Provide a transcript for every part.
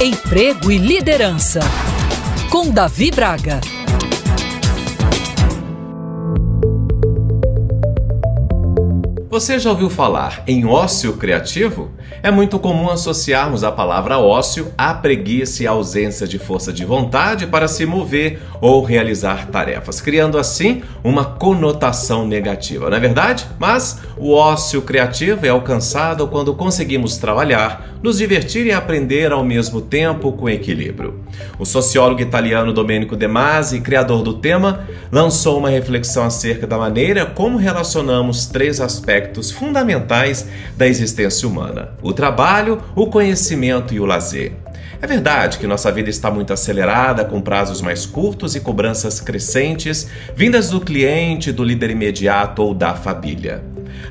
Emprego e Liderança, com Davi Braga. Você já ouviu falar em ócio criativo? É muito comum associarmos a palavra ócio à preguiça e à ausência de força de vontade para se mover ou realizar tarefas, criando assim uma conotação negativa, não é verdade? Mas o ócio criativo é alcançado quando conseguimos trabalhar, nos divertir e aprender ao mesmo tempo com equilíbrio. O sociólogo italiano Domenico De Masi, criador do tema, lançou uma reflexão acerca da maneira como relacionamos três aspectos fundamentais da existência humana: o trabalho, o conhecimento e o lazer. É verdade que nossa vida está muito acelerada, com prazos mais curtos e cobranças crescentes, vindas do cliente, do líder imediato ou da família.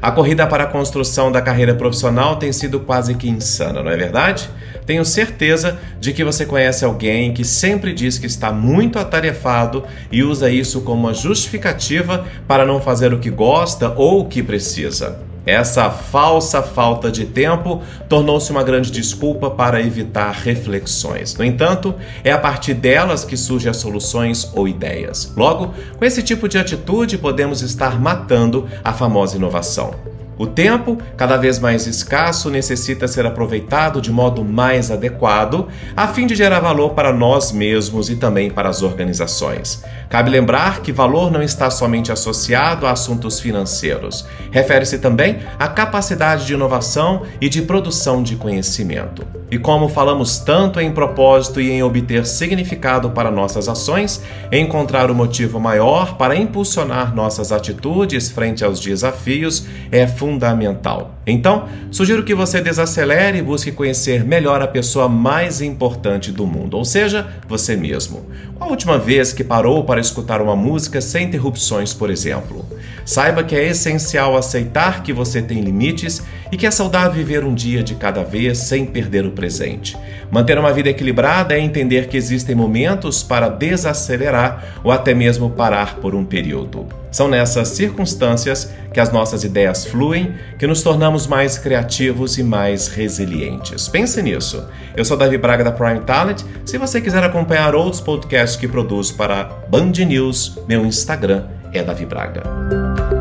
A corrida para a construção da carreira profissional tem sido quase que insana, não é verdade? Tenho certeza de que você conhece alguém que sempre diz que está muito atarefado e usa isso como uma justificativa para não fazer o que gosta ou o que precisa. Essa falsa falta de tempo tornou-se uma grande desculpa para evitar reflexões. No entanto, é a partir delas que surgem as soluções ou ideias. Logo, com esse tipo de atitude, podemos estar matando a famosa inovação. O tempo, cada vez mais escasso, necessita ser aproveitado de modo mais adequado, a fim de gerar valor para nós mesmos e também para as organizações. Cabe lembrar que valor não está somente associado a assuntos financeiros. Refere-se também à capacidade de inovação e de produção de conhecimento. E como falamos tanto em propósito e em obter significado para nossas ações, encontrar o motivo maior para impulsionar nossas atitudes frente aos desafios é fundamental fundamental. Então, sugiro que você desacelere e busque conhecer melhor a pessoa mais importante do mundo, ou seja, você mesmo. Qual a última vez que parou para escutar uma música sem interrupções, por exemplo? Saiba que é essencial aceitar que você tem limites e que é saudável viver um dia de cada vez sem perder o presente. Manter uma vida equilibrada é entender que existem momentos para desacelerar ou até mesmo parar por um período. São nessas circunstâncias que as nossas ideias fluem, que nos tornamos mais criativos e mais resilientes. Pense nisso. Eu sou Davi Braga da Prime Talent. Se você quiser acompanhar outros podcasts que produzo para Band News, meu Instagram é Davi Braga.